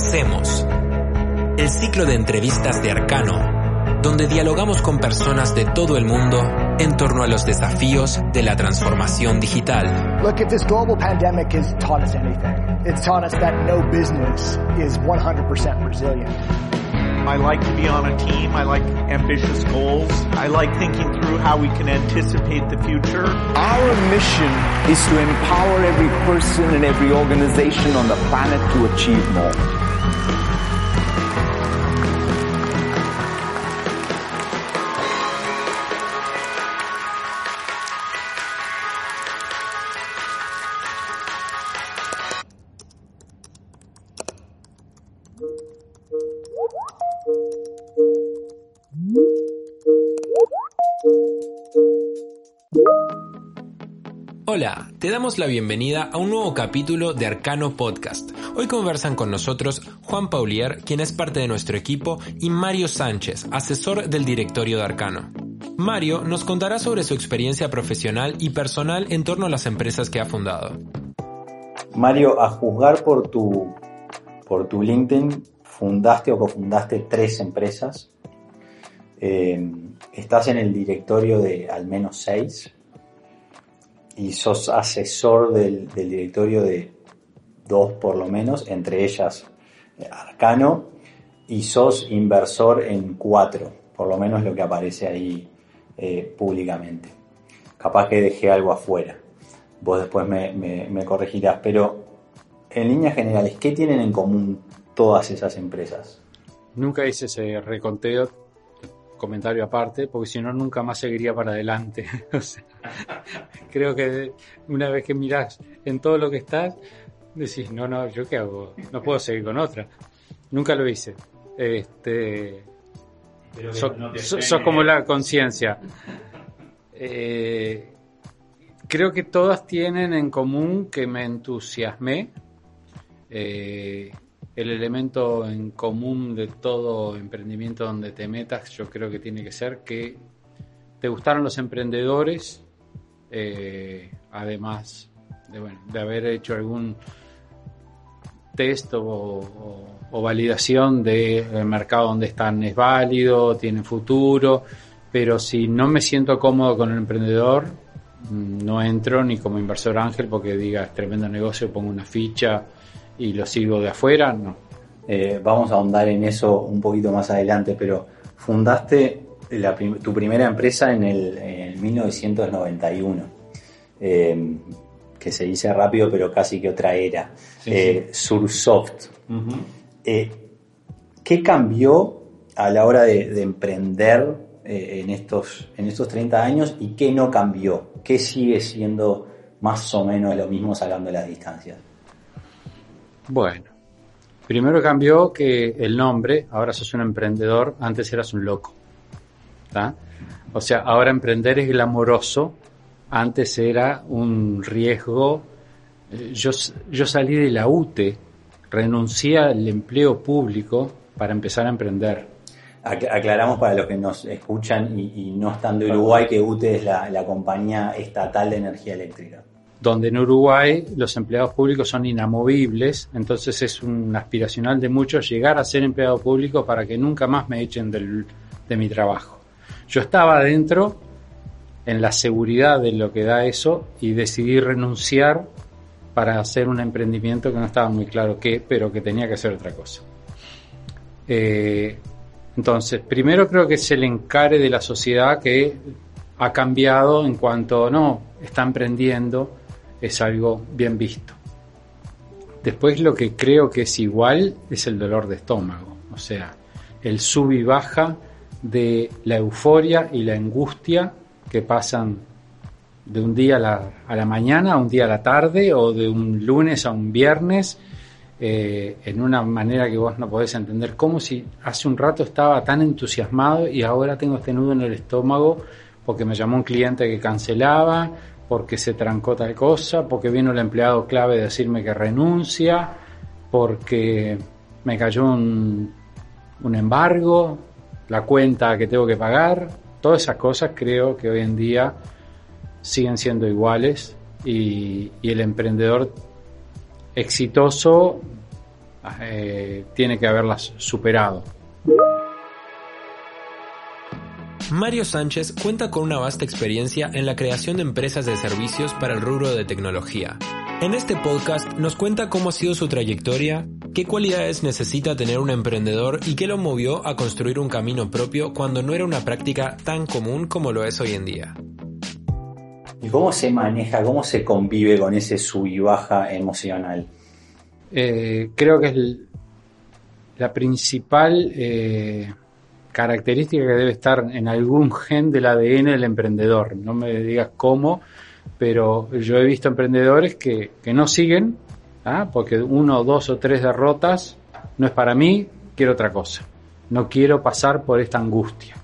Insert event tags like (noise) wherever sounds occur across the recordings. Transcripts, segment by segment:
Conversemos. El ciclo de entrevistas de Arcano, donde dialogamos con personas de todo el mundo en torno a los desafíos de la transformación digital. Look, if this global pandemic has taught us anything, it's taught us that no business is 100% resilient. I like to be on a team. I like ambitious goals. I like thinking through how we can anticipate the future. Our mission is to empower every person and every organization on the planet to achieve more. Hola, te damos la bienvenida a un nuevo capítulo de Arcano Podcast. Hoy conversan con nosotros Juan Paulier, quien es parte de nuestro equipo, y Mario Sánchez, asesor del directorio de Arcano. Mario nos contará sobre su experiencia profesional y personal en torno a las empresas que ha fundado. Mario, a juzgar por tu, por tu LinkedIn, fundaste o cofundaste tres empresas. Eh, estás en el directorio de al menos seis y sos asesor del, del, directorio de dos por lo menos, entre ellas eh, Arcano, y sos inversor en cuatro, por lo menos lo que aparece ahí eh, públicamente. Capaz que dejé algo afuera, vos después me, me, me corregirás, pero en líneas generales, ¿qué tienen en común todas esas empresas? Nunca hice ese reconteo, comentario aparte, porque si no nunca más seguiría para adelante. (laughs) o sea, creo que una vez que miras en todo lo que estás, decís, no, no, ¿yo qué hago? No puedo seguir con otra. Nunca lo hice. Este, sos no so, so como la conciencia. Eh, creo que todas tienen en común que me entusiasmé. Eh, el elemento en común de todo emprendimiento donde te metas, yo creo que tiene que ser que te gustaron los emprendedores, eh, además de, bueno, de, haber hecho algún test o, o, validación del de mercado donde están es válido, tiene futuro, pero si no me siento cómodo con el emprendedor, no entro ni como inversor ángel porque diga es tremendo negocio, pongo una ficha y lo sigo de afuera, no. Eh, vamos a ahondar en eso un poquito más adelante, pero fundaste la prim tu primera empresa en el en 1991, eh, que se dice rápido, pero casi que otra era, sí, eh, sí. Sursoft. Uh -huh. ¿Qué cambió a la hora de, de emprender en, estos, en estos 30 años y qué no cambió? ¿Qué sigue siendo más o menos lo mismo sacando las distancias? Bueno, primero cambió que el nombre, ahora sos un emprendedor, antes eras un loco. O sea, ahora emprender es glamoroso, antes era un riesgo. Yo, yo salí de la UTE, renuncié al empleo público para empezar a emprender. Aclaramos para los que nos escuchan y, no están de Uruguay que UTE es la compañía estatal de energía eléctrica donde en Uruguay los empleados públicos son inamovibles, entonces es un aspiracional de muchos llegar a ser empleado público para que nunca más me echen de mi trabajo. Yo estaba adentro en la seguridad de lo que da eso y decidí renunciar para hacer un emprendimiento que no estaba muy claro qué, pero que tenía que hacer otra cosa. Eh, entonces, primero creo que es el encare de la sociedad que ha cambiado en cuanto, no, está emprendiendo, es algo bien visto. Después lo que creo que es igual es el dolor de estómago, o sea, el sub y baja de la euforia y la angustia que pasan de un día a la, a la mañana a un día a la tarde o de un lunes a un viernes eh, en una manera que vos no podés entender, como si hace un rato estaba tan entusiasmado y ahora tengo este nudo en el estómago porque me llamó un cliente que cancelaba, porque se trancó tal cosa, porque vino el empleado clave a decirme que renuncia, porque me cayó un, un, embargo, la cuenta que tengo que pagar, todas esas cosas creo que hoy en día siguen siendo iguales y, el emprendedor exitoso eh, tiene que haberlas superado. Mario Sánchez cuenta con una vasta experiencia en la creación de empresas de servicios para el rubro de tecnología. En este podcast nos cuenta cómo ha sido su trayectoria, qué cualidades necesita tener un emprendedor y qué lo movió a construir un camino propio cuando no era una práctica tan común como lo es hoy en día. ¿Y cómo se maneja, cómo se convive con ese sub y baja emocional? Eh, creo que es la principal eh, característica que debe estar en algún gen del ADN del emprendedor. No me digas cómo, pero yo he visto emprendedores que, que no siguen, ¿ah? porque uno, dos o tres derrotas no es para mí, quiero otra cosa. No quiero pasar por esta angustia.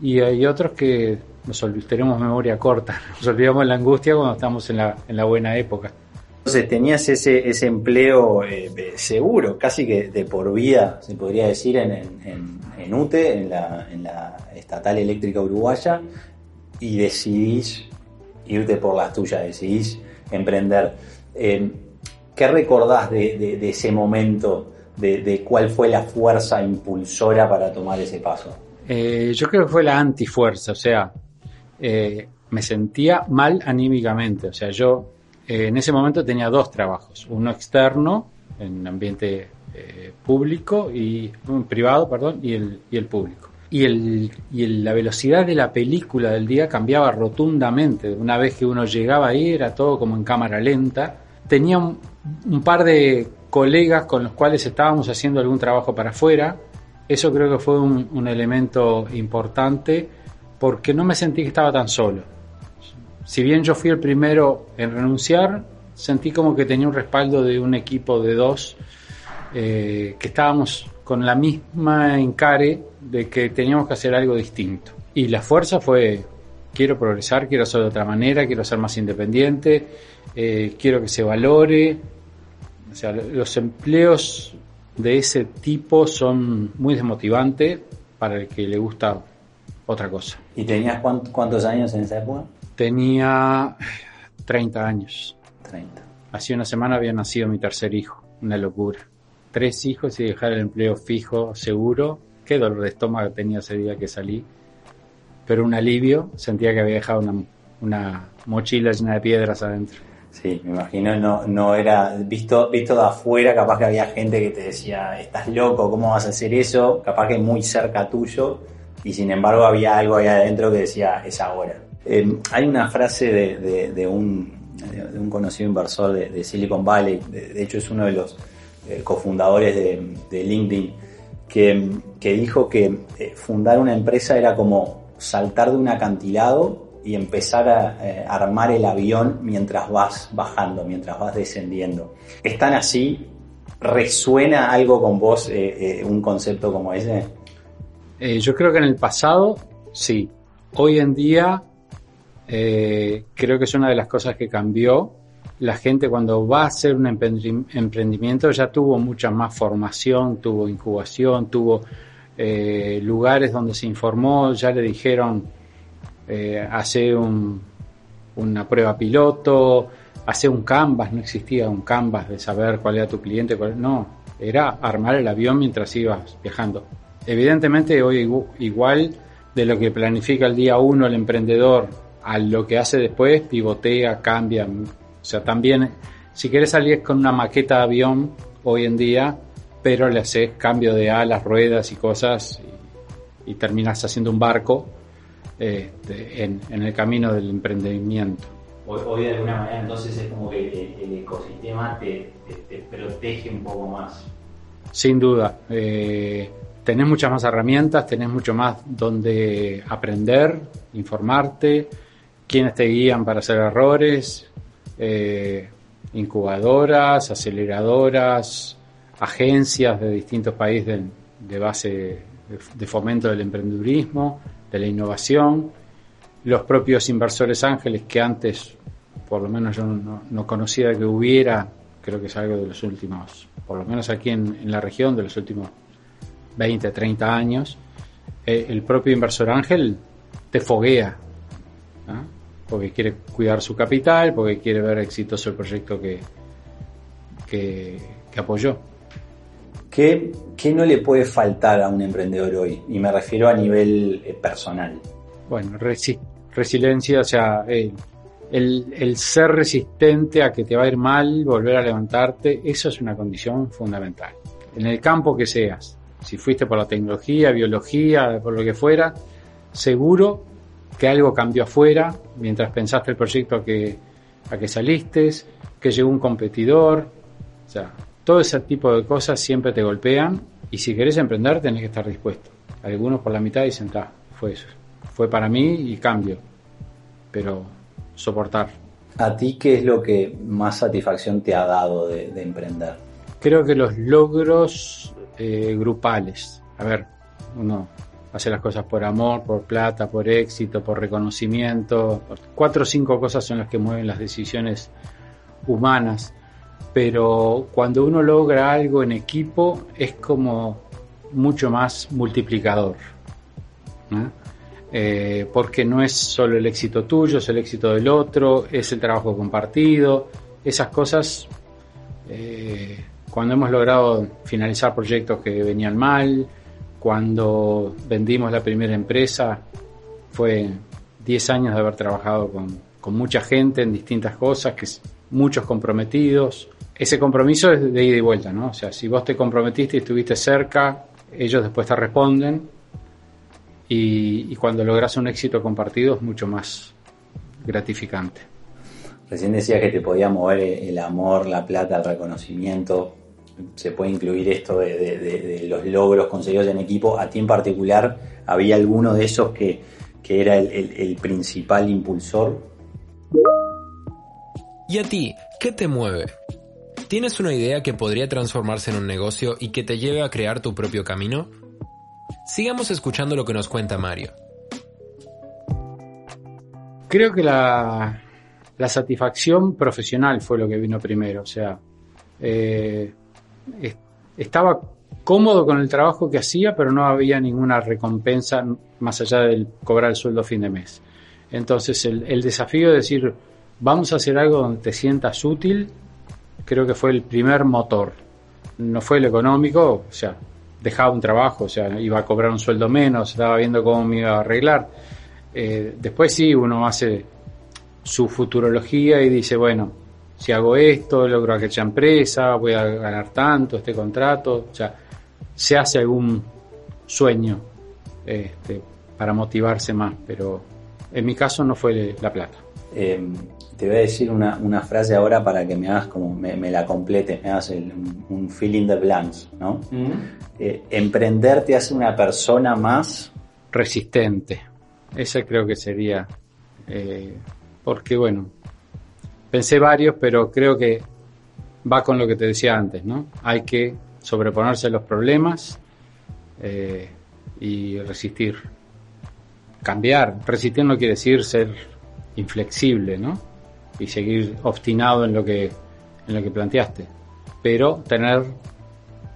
Y hay otros que nos tenemos memoria corta, (laughs) nos olvidamos la angustia cuando estamos en la, en la buena época. Entonces tenías ese, ese empleo eh, seguro, casi que de por vida, se podría decir, en, en, en UTE, en la, Estatal Eléctrica Uruguaya, y decidís irte por las tuyas, decidís emprender. Eh, ¿Qué recordás de, de, ese momento? De, cuál fue la fuerza impulsora para tomar ese paso? Eh, yo creo que fue la antifuerza, o sea, me sentía mal anímicamente, o sea, yo eh, en ese momento tenía dos trabajos, uno externo en ambiente eh, público y privado, perdón, y el, público. Y, la velocidad de la película del día cambiaba rotundamente. Una vez que uno llegaba ahí era todo como en cámara lenta. Tenía un, par de colegas con los cuales estábamos haciendo algún trabajo para afuera. Eso creo que fue un elemento importante porque no me sentí que estaba tan solo si bien yo fui el primero en renunciar, sentí como que tenía un respaldo de un equipo de dos eh, que estábamos con la misma encare de que teníamos que hacer algo distinto. Y la fuerza fue, quiero progresar, quiero hacerlo de otra manera, quiero ser más independiente, eh, quiero que se valore. O sea, los empleos de ese tipo son muy desmotivantes para el que le gusta otra cosa. ¿Y tenías cuántos años en esa época? Tenía 30 años. 30. Hace una semana había nacido mi tercer hijo. Una locura. Tres hijos y dejar el empleo fijo, seguro. Qué dolor de estómago tenía ese día que salí. Pero un alivio. Sentía que había dejado una, una mochila llena de piedras adentro. Sí, me imagino, no, no era, visto, visto de afuera, capaz que había gente que te decía, estás loco, ¿cómo vas a hacer eso? Capaz que muy cerca tuyo, y sin embargo había algo ahí adentro que decía, es ahora. Eh, hay una frase de, un, conocido inversor de, Silicon Valley, de, hecho es uno de los eh, cofundadores de, LinkedIn, que, que, dijo que eh, fundar una empresa era como saltar de un acantilado y empezar a eh, armar el avión mientras vas bajando, mientras vas descendiendo. ¿Están así? ¿Resuena algo con vos un concepto como ese? yo creo que en el pasado sí. Hoy en día eh, creo que es una de las cosas que cambió. La gente cuando va a hacer un emprendimiento ya tuvo mucha más formación, tuvo incubación, tuvo eh, lugares donde se informó, ya le dijeron eh, hace un, una prueba piloto, hace un canvas, no existía un canvas de saber cuál era tu cliente, no, era armar el avión mientras ibas viajando. Evidentemente hoy igual de lo que planifica el día uno el emprendedor a lo que hace después, pivotea, cambia. O sea, también, si quieres salir con una maqueta de avión hoy en día, pero le haces cambio de alas, ruedas y cosas y, y terminas haciendo un barco este, en, en, el camino del emprendimiento. Hoy, hoy, de alguna manera entonces es como que el, el ecosistema te, te, te, protege un poco más. Sin duda. Eh, tenés muchas más herramientas, tenés mucho más donde aprender, informarte, quienes te guían para hacer errores, eh, incubadoras, aceleradoras, agencias de distintos países de, base de, fomento del emprendedurismo, de la innovación, los propios inversores ángeles que antes, por lo menos yo no, no, conocía que hubiera, creo que es algo de los últimos, por lo menos aquí en, en la región, de los últimos 20, 30 años, eh, el propio inversor ángel te foguea. Porque quiere cuidar su capital, porque quiere ver exitoso el proyecto que, que, que apoyó. ¿Qué, qué no le puede faltar a un emprendedor hoy? Y me refiero a nivel eh, personal. Bueno, resi- resiliencia, o sea, el, el- el ser resistente a que te va a ir mal, volver a levantarte, eso es una condición fundamental. En el campo que seas, si fuiste por la tecnología, biología, por lo que fuera, seguro que algo cambió afuera mientras pensaste el proyecto a que, a que saliste, que llegó un competidor, o sea, todo ese tipo de cosas siempre te golpean y si querés emprender tenés que estar dispuesto. Algunos por la mitad dicen, "Ta, fue eso, fue para mí y cambio, pero soportar. ¿A ti qué es lo que más satisfacción te ha dado de, de emprender? Creo que los logros eh, grupales, a ver, uno hace las cosas por amor, por plata, por éxito, por reconocimiento, cuatro o cinco cosas son las que mueven las decisiones humanas, pero cuando uno logra algo en equipo es como mucho más multiplicador. Eh, porque no es solo el éxito tuyo, es el éxito del otro, es el trabajo compartido, esas cosas, eh, cuando hemos logrado finalizar proyectos que venían mal, cuando vendimos la primera empresa, fue 10 años de haber trabajado con, con mucha gente en distintas cosas, que muchos comprometidos. Ese compromiso es de ida y vuelta, ¿no? O sea, si vos te comprometiste y estuviste cerca, ellos después te responden y, y cuando logras un éxito compartido es mucho más gratificante. Recién decías que te podía mover el amor, la plata, el reconocimiento. Se puede incluir esto de, de- de- de los logros conseguidos en equipo. A ti en particular, ¿había alguno de esos que, que era el, el- el principal impulsor? ¿Y a ti, qué te mueve? ¿Tienes una idea que podría transformarse en un negocio y que te lleve a crear tu propio camino? Sigamos escuchando lo que nos cuenta Mario. Creo que la, la satisfacción profesional fue lo que vino primero. O sea, eh, estaba cómodo con el trabajo que hacía, pero no había ninguna recompensa más allá del cobrar el sueldo a fin de mes. Entonces, el, desafío de decir, vamos a hacer algo donde te sientas útil, creo que fue el primer motor. No fue el económico, o sea, dejaba un trabajo, o sea, iba a cobrar un sueldo menos, estaba viendo cómo me iba a arreglar. Eh, después sí, uno hace su futurología y dice, bueno, si hago esto, logro aquella empresa, voy a ganar tanto, este contrato, o sea, se hace algún sueño este, para motivarse más, pero en mi caso no fue la plata. Eh, te voy a decir una, una frase ahora para que me hagas como, me, me la complete, me hagas el- un, un fill in the blanks, ¿no? Eh, emprender te hace una persona más resistente. Ese creo que sería, eh, porque bueno, pensé varios, pero creo que va con lo que te decía antes, ¿no? Hay que sobreponerse a los problemas eh, y resistir. Cambiar. Resistir no quiere decir ser inflexible, ¿no? Y seguir obstinado en lo que, en lo que planteaste. Pero tener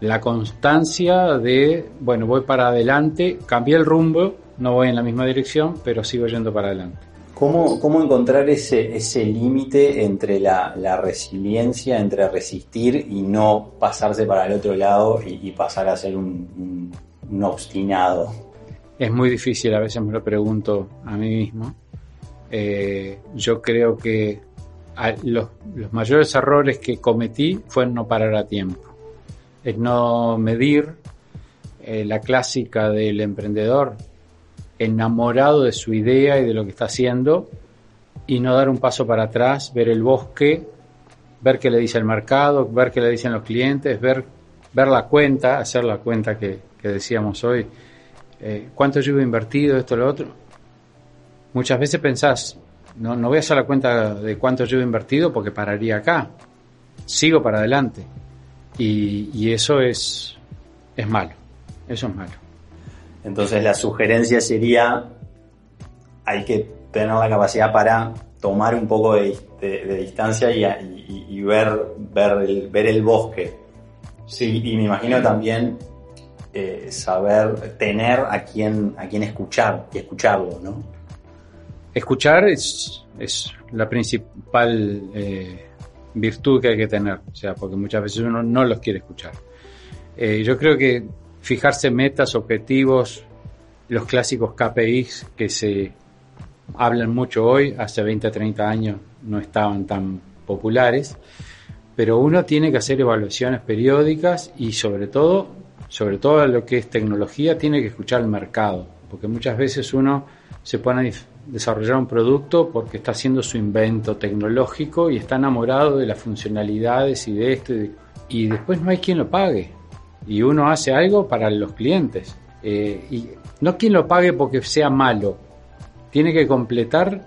la constancia de, bueno, voy para adelante, cambié el rumbo, no voy en la misma dirección, pero sigo yendo para adelante. ¿Cómo, cómo encontrar ese, ese límite entre la, la resiliencia, entre resistir y no pasarse para el otro lado y, pasar a ser un, un- obstinado? Es muy difícil, a veces me lo pregunto a mí mismo. Eh, yo creo que los, los mayores errores que cometí fue no parar a tiempo. Es no medir eh, la clásica del emprendedor enamorado de su idea y de lo que está haciendo y no dar un paso para atrás, ver el bosque, ver qué le dice el mercado, ver qué le dicen los clientes, ver, ver la cuenta, hacer la cuenta que, que decíamos hoy, eh, cuánto yo he invertido, esto, lo otro. Muchas veces pensás, no, no voy a hacer la cuenta de cuánto yo he invertido porque pararía acá. Sigo para adelante. Y, y eso es, es malo. Eso es malo. Entonces la sugerencia sería, hay que tener la capacidad para tomar un poco de, de- de distancia y, y- y ver, ver, el, ver el bosque. Sí, y me imagino también eh, saber tener a quien, a quien escuchar y escucharlo, ¿no? Escuchar es, es la principal eh, virtud que hay que tener, o sea, porque muchas veces uno no los quiere escuchar. Eh, yo creo que fijarse metas, objetivos, los clásicos KPIs que se hablan mucho hoy, hace 20 30 años no estaban tan populares, pero uno tiene que hacer evaluaciones periódicas y sobre todo, sobre todo lo que es tecnología, tiene que escuchar el mercado, porque muchas veces uno se pone a desarrollar un producto porque está haciendo su invento tecnológico y está enamorado de las funcionalidades y de esto y, después no hay quien lo pague y uno hace algo para los clientes eh, y no quien lo pague porque sea malo tiene que completar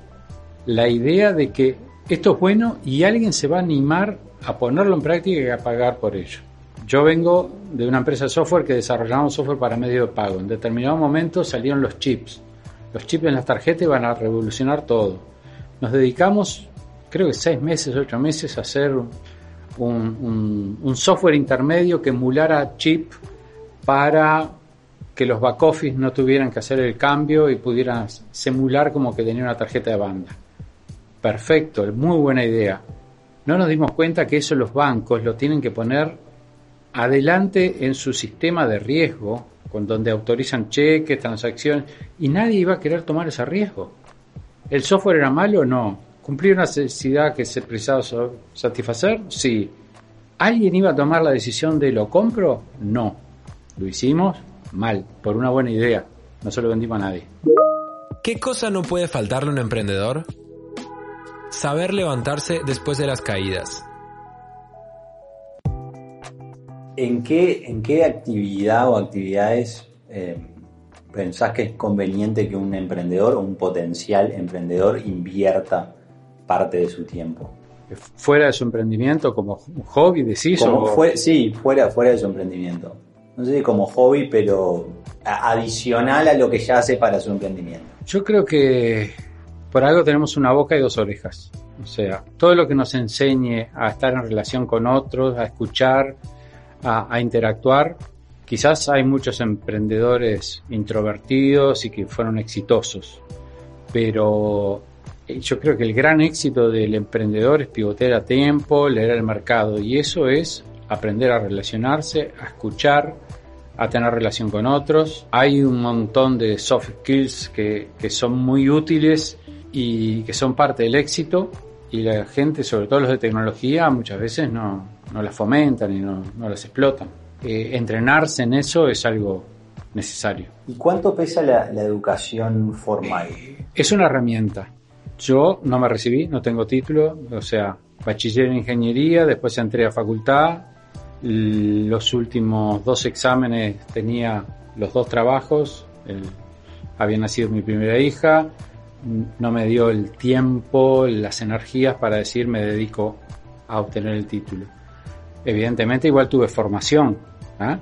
la idea de que esto es bueno y alguien se va a animar a ponerlo en práctica y a pagar por ello. Yo vengo de una empresa de software que desarrollamos software para medio de pago. En determinado momento salieron los chips. Los chips en las tarjetas van a revolucionar todo. Nos dedicamos, creo que seis meses, ocho meses, a hacer un, software intermedio que emulara chip para que los back office no tuvieran que hacer el cambio y pudieran simular como que tenía una tarjeta de banda. Perfecto, muy buena idea. No nos dimos cuenta que eso los bancos lo tienen que poner adelante en su sistema de riesgo, con donde autorizan cheques, transacciones, y nadie iba a querer tomar ese riesgo. ¿El software era malo? No. ¿Cumplía una necesidad que se precisaba satisfacer? Sí. ¿Alguien iba a tomar la decisión de lo compro? No. Lo hicimos mal, por una buena idea. No se lo vendimos a nadie. ¿Qué cosa no puede faltarle a un emprendedor? Saber levantarse después de las caídas. ¿En qué, en qué actividad o actividades eh, pensás que es conveniente que un emprendedor o un potencial emprendedor invierta parte de su tiempo? ¿Fuera de su emprendimiento, como un hobby, decís? Como fue, sí, fuera, fuera de su emprendimiento. No sé si como hobby, pero adicional a lo que ya hace para su emprendimiento. Yo creo que por algo tenemos una boca y dos orejas. O sea, todo lo que nos enseñe a estar en relación con otros, a escuchar, a, interactuar. Quizás hay muchos emprendedores introvertidos y que fueron exitosos, pero yo creo que el gran éxito del emprendedor es pivotear a tiempo, leer el mercado y eso es aprender a relacionarse, a escuchar, a tener relación con otros. Hay un montón de soft skills que, que son muy útiles y que son parte del éxito y la gente, sobre todo los de tecnología, muchas veces no, no las fomentan y no, no las explotan. Eh, entrenarse en eso es algo necesario. ¿Y cuánto pesa la, educación formal? Es una herramienta. Yo no me recibí, no tengo título, o sea, bachiller en ingeniería, después entré a facultad, los últimos dos exámenes tenía los dos trabajos, había nacido mi primera hija, no me dio el tiempo, las energías para decir me dedico a obtener el título. Evidentemente igual tuve formación, ¿ah?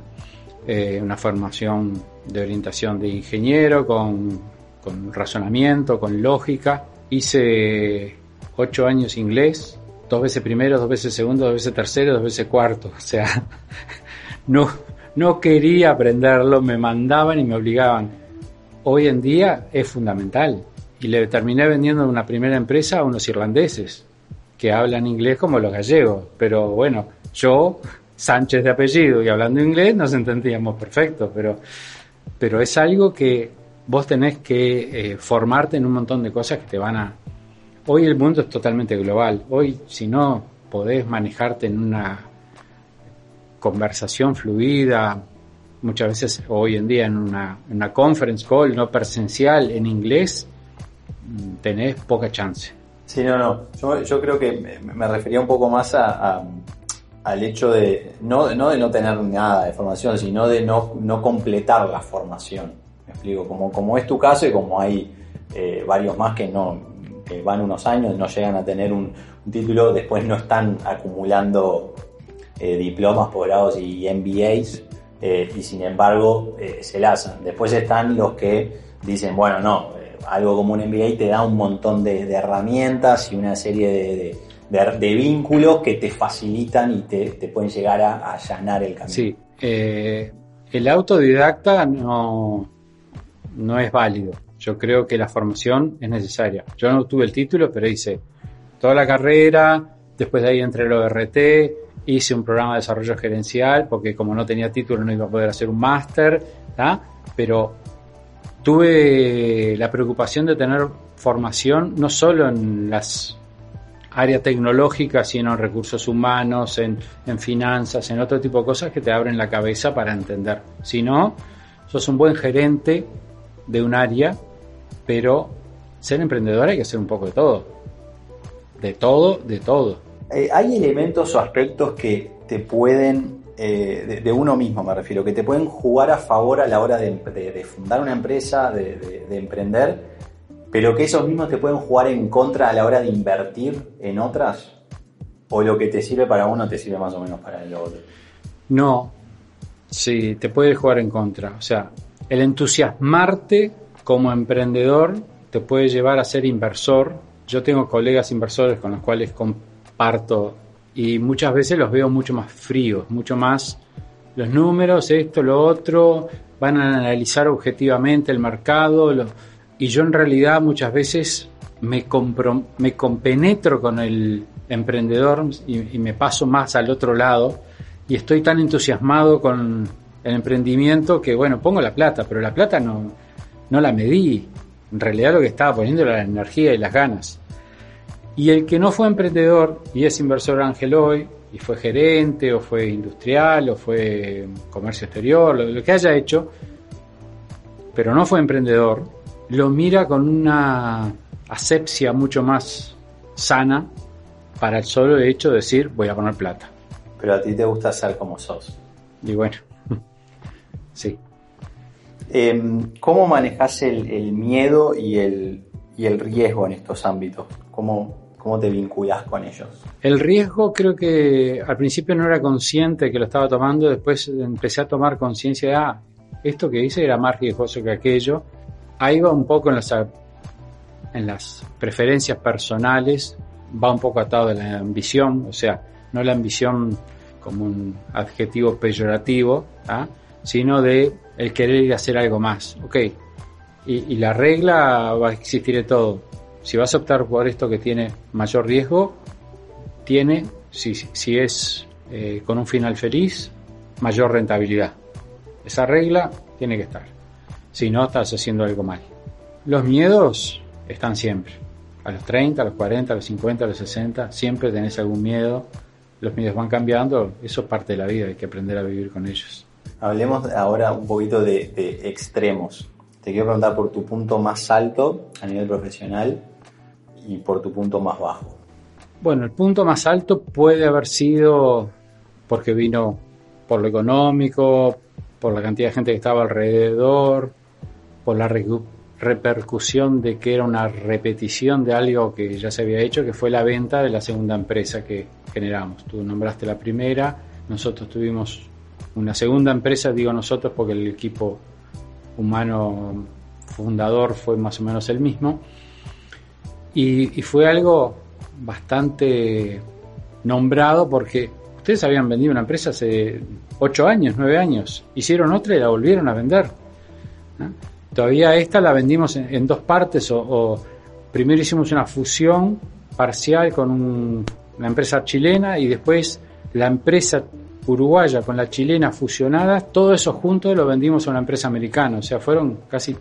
eh, una formación de orientación de ingeniero con, con razonamiento, con lógica. Hice ocho años inglés, dos veces primero, dos veces segundo, dos veces tercero, dos veces cuarto. O sea, (laughs) no, no quería aprenderlo, me mandaban y me obligaban. Hoy en día es fundamental y le terminé vendiendo una primera empresa a unos irlandeses que hablan inglés como los gallegos. Pero bueno, yo, Sánchez de apellido y hablando inglés, nos entendíamos perfecto, pero, pero es algo que vos tenés que eh, formarte en un montón de cosas que te van a... Hoy el mundo es totalmente global. Hoy, si no podés manejarte en una conversación fluida, muchas veces hoy en día en una, una conference call no presencial en inglés, tenés poca chance. Sí, no, no. Yo, yo creo que me refería un poco más a, al hecho de no, no de no tener nada de formación, sino de no, no completar la formación. Me explico, como, como es tu caso y como hay eh, varios más que no que van unos años, no llegan a tener un, título, después no están acumulando eh, diplomas, posgrados y MBAs, eh, y sin embargo se lanzan. Después están los que dicen, bueno, no, algo como un MBA te da un montón de, herramientas y una serie de, vínculos que te facilitan y te, pueden llegar a, allanar el camino. Sí, el autodidacta no, no es válido. Yo creo que la formación es necesaria. Yo no tuve el título, pero hice toda la carrera, después de ahí entré el ORT hice un programa de desarrollo gerencial, porque como no tenía título no iba a poder hacer un máster, pero tuve la preocupación de tener formación no solo en las áreas tecnológicas, sino en recursos humanos, en, en, finanzas, en otro tipo de cosas que te abren la cabeza para entender. Si no, sos un buen gerente de un área, pero ser emprendedor hay que hacer un poco de todo. De todo, de todo. Eh, ¿Hay elementos o aspectos que te pueden, eh, de, uno mismo me refiero, que te pueden jugar a favor a la hora de, fundar una empresa, de, emprender, pero que esos mismos te pueden jugar en contra a la hora de invertir en otras? ¿O lo que te sirve para uno te sirve más o menos para el otro? No, sí, te puede jugar en contra. O sea, el entusiasmarte como emprendedor te puede llevar a ser inversor. Yo tengo colegas inversores con los cuales comparto y muchas veces los veo mucho más fríos, mucho más los números, esto, lo otro, van a analizar objetivamente el mercado y yo en realidad muchas veces me, me compenetro con el emprendedor y, y me paso más al otro lado y estoy tan entusiasmado con el emprendimiento que bueno, pongo la plata, pero la plata no, no la medí, en realidad lo que estaba poniendo era la energía y las ganas. Y el que no fue emprendedor y es inversor ángel hoy, y fue gerente, o fue industrial, o fue comercio exterior, lo, que haya hecho, pero no fue emprendedor, lo mira con una asepsia mucho más sana para el solo hecho de decir voy a poner plata. Pero a ti te gusta ser como sos. Y bueno, sí. Em, ¿Cómo manejas el, miedo y el, el, riesgo en estos ámbitos? ¿Cómo, ¿Cómo te vinculas con ellos? El riesgo creo que al principio no era consciente que lo estaba tomando, después empecé a tomar conciencia de, ah, esto que hice era más riesgoso que aquello. Ahí va un poco en las, en las preferencias personales, va un poco atado a la ambición, o sea, no la ambición como un adjetivo peyorativo, ¿ah? Sino de el querer ir a hacer algo más. Ok, y, la regla va a existir de todo. Si vas a optar por esto que tiene mayor riesgo, tiene, si, si es eh, con un final feliz, mayor rentabilidad. Esa regla tiene que estar. Si no, estás haciendo algo mal. Los miedos están siempre. A los 30, a los 40, a los 50, a los 60, siempre tenés algún miedo. Los miedos van cambiando, eso es parte de la vida, hay que aprender a vivir con ellos. Hablemos ahora un poquito de, extremos. Te quiero preguntar por tu punto más alto a nivel profesional y por tu punto más bajo. Bueno, el punto más alto puede haber sido porque vino por lo económico, por la cantidad de gente que estaba alrededor, por la repercusión de que era una repetición de algo que ya se había hecho, que fue la venta de la segunda empresa que generamos. Tú nombraste la primera, nosotros tuvimos una segunda empresa, digo nosotros, porque el equipo humano fundador fue más o menos el mismo. Y, fue algo bastante nombrado porque ustedes habían vendido una empresa hace ocho años, nueve años, hicieron otra y la volvieron a vender. Todavía esta la vendimos en, dos partes o, primero hicimos una fusión parcial con una empresa chilena y después la empresa uruguaya con la chilena fusionadas, todo eso junto lo vendimos a una empresa americana. O sea, fueron casi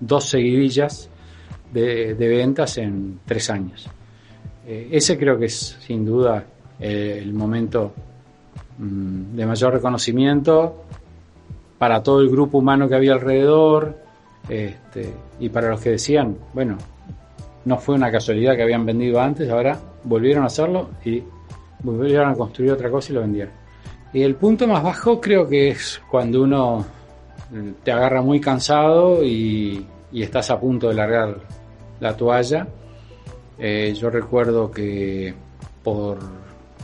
dos seguidillas de, ventas en tres años. Eh, ese creo que es sin duda eh, el momento mm, de mayor reconocimiento para todo el grupo humano que había alrededor este, y para los que decían, bueno, no fue una casualidad que habían vendido antes, ahora volvieron a hacerlo y volvieron a construir otra cosa y lo vendieron. Y el punto más bajo creo que es cuando uno te agarra muy cansado y, estás a punto de largar la toalla. Eh, yo recuerdo que por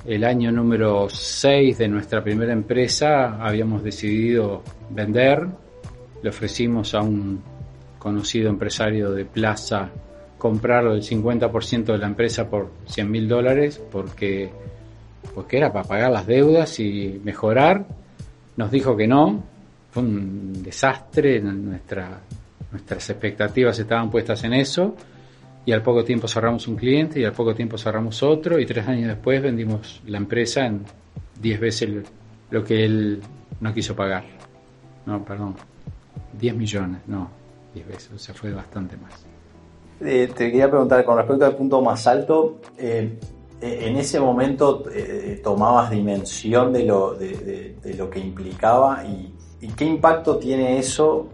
el año número 6 de nuestra primera empresa habíamos decidido vender. Le ofrecimos a un conocido empresario de Plaza comprar el 50% de la empresa por 100 mil dólares porque porque era para pagar las deudas y mejorar. Nos dijo que no, fue un desastre, nuestra, nuestras expectativas estaban puestas en eso. Y al poco tiempo cerramos un cliente y al poco tiempo cerramos otro. Y tres años después vendimos la empresa en diez veces lo que él no quiso pagar. No, perdón, 10 millones, no, 10 veces, o sea, fue bastante más. Eh, te quería preguntar, con respecto al punto más alto, eh, en ese momento tomabas dimensión de lo, de, lo que implicaba y, qué impacto tiene eso,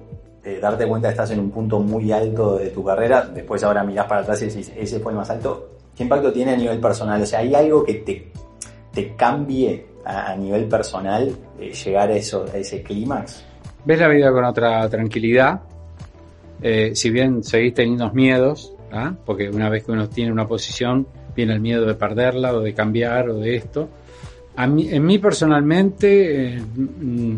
darte cuenta que estás en un punto muy alto de tu carrera, después ahora mirás para atrás y decís, ese fue el más alto, ¿qué impacto tiene a nivel personal? O sea, ¿hay algo que te, te cambie a, nivel personal llegar a, eso, a ese clímax? ves la vida con otra tranquilidad. Eh, si bien seguís teniendo miedos, ¿ah? porque una vez que uno tiene una posición, viene el miedo de perderla o de cambiar o de esto. A mí, en mí personalmente, eh, mm,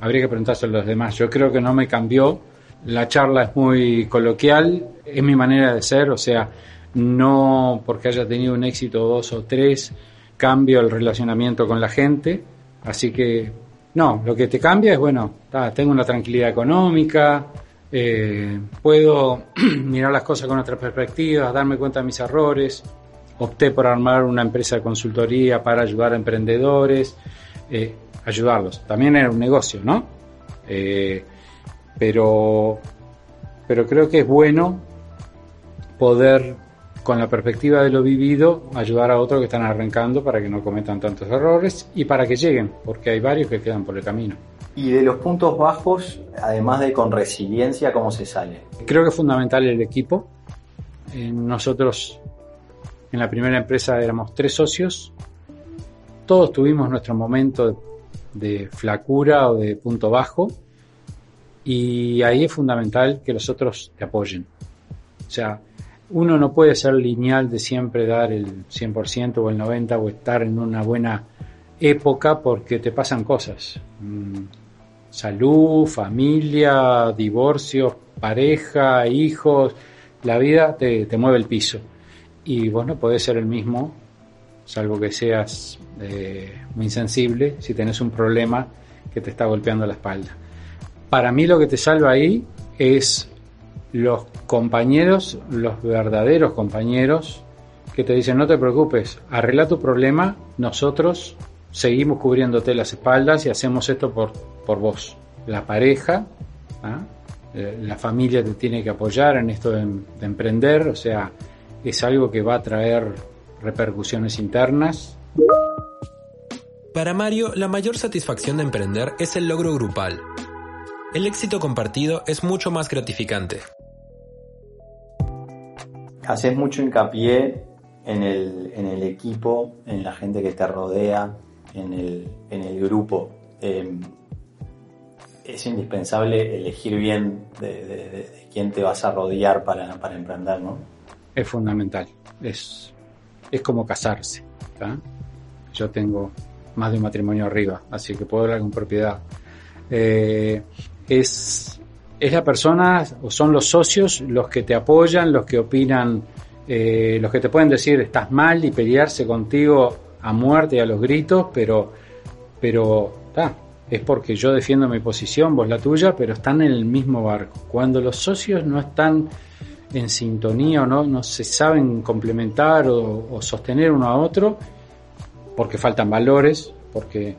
habría que preguntárselo a los demás. Yo creo que no me cambió. La charla es muy coloquial, es mi manera de ser, o sea, no porque haya tenido un éxito dos o tres, cambio el relacionamiento con la gente. Así que no, lo que te cambia es, bueno, tengo una tranquilidad económica, eh, puedo (clears throat) mirar las cosas con otra perspectiva, darme cuenta de mis errores, opté por armar una empresa de consultoría para ayudar a emprendedores, eh, ayudarlos. También era un negocio, ¿no? Eh, pero, pero creo que es bueno poder con la perspectiva de lo vivido, ayudar a otros que están arrancando para que no cometan tantos errores y para que lleguen, porque hay varios que quedan por el camino. Y de los puntos bajos, además de con resiliencia, ¿cómo se sale? Creo que es fundamental el equipo. Eh, nosotros en la primera empresa éramos tres socios. Todos tuvimos nuestro momento de flacura o de punto bajo. Y ahí es fundamental que los otros te apoyen. O sea, uno no puede ser lineal de siempre dar el 100% o el 90% o estar en una buena época porque te pasan cosas. Mm, salud, familia, divorcio, pareja, hijos, la vida te, mueve el piso. Y vos no ser el mismo, salvo que seas eh, muy insensible, si tenés un problema que te está golpeando la espalda. Para mí lo que te salva ahí es los compañeros, los verdaderos compañeros, que te dicen no te preocupes, arregla tu problema, nosotros seguimos cubriéndote las espaldas y hacemos esto por, por vos. La pareja, ¿ah? eh, la familia te tiene que apoyar en esto de emprender, o sea, es algo que va a traer repercusiones internas. Para Mario, la mayor satisfacción de emprender es el logro grupal. El éxito compartido es mucho más gratificante haces mucho hincapié en el, en el equipo, en la gente que te rodea, en el, en el grupo. Em, es indispensable elegir bien de, quién te vas a rodear para, para, emprender, ¿no? Es fundamental. Es, es como casarse. Yo tengo más de un matrimonio arriba, así que puedo hablar con propiedad. Eh, es es la persona o son los socios los que te apoyan, los que opinan, eh, los que te pueden decir estás mal y pelearse contigo a muerte y a los gritos, pero, pero es porque yo defiendo mi posición, vos la tuya, pero están en el mismo barco. Cuando los socios no están en sintonía o no, no se saben complementar o, sostener uno a otro, porque faltan valores, porque,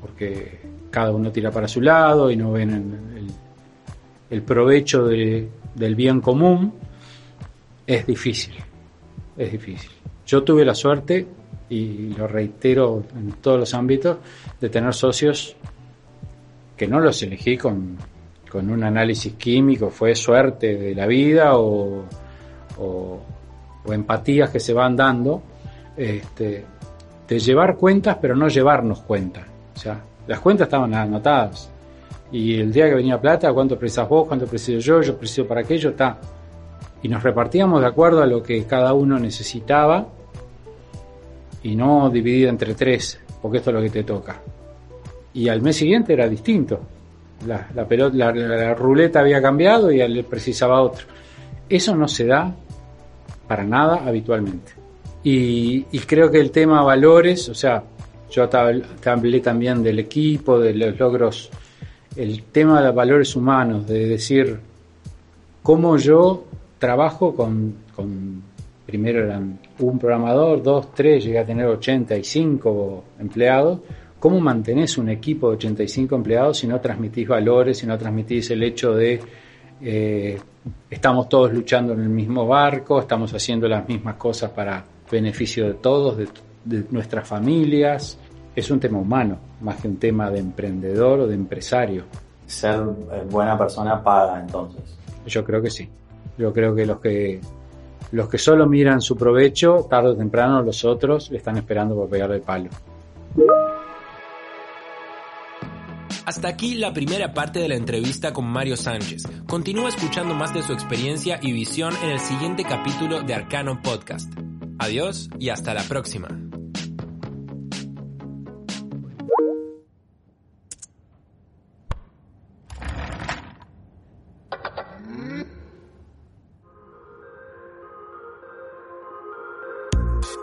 porque cada uno tira para su lado y no ven el, el provecho del bien común, es difícil, es difícil. Yo tuve la suerte, y lo reitero en todos los ámbitos, de tener socios que no los elegí con, un análisis químico, fue suerte de la vida o, o, empatías que se van dando, este, de llevar cuentas pero no llevarnos cuentas. O sea, las cuentas estaban anotadas, y el día que venía plata, ¿cuánto precisas vos? ¿Cuánto preciso yo? Yo preciso para aquello, está. Y nos repartíamos de acuerdo a lo que cada uno necesitaba y no dividido entre tres, porque esto es lo que te toca. Y al mes siguiente era distinto. La, la, pelota, la, ruleta había cambiado y él precisaba otro. Eso no se da para nada habitualmente. Y, creo que el tema valores, o sea, yo hablé también del equipo, de los logros el tema de valores humanos, de decir cómo yo trabajo con, con primero eran un programador, dos, tres, llegué a tener 85 empleados. ¿Cómo mantenés un equipo de 85 empleados si no transmitís valores, si no transmitís el hecho de eh, estamos todos luchando en el mismo barco, estamos haciendo las mismas cosas para beneficio de todos, de, de nuestras familias? Es un tema humano, más que un tema de emprendedor o de empresario. Ser eh, buena persona paga entonces. Yo creo que sí. Yo creo que los que los que solo miran su provecho, tarde o temprano los otros le están esperando por pegarle el palo. Hasta aquí la primera parte de la entrevista con Mario Sánchez. Continúa escuchando más de su experiencia y visión en el siguiente capítulo de Arcano Podcast. Adiós y hasta la próxima.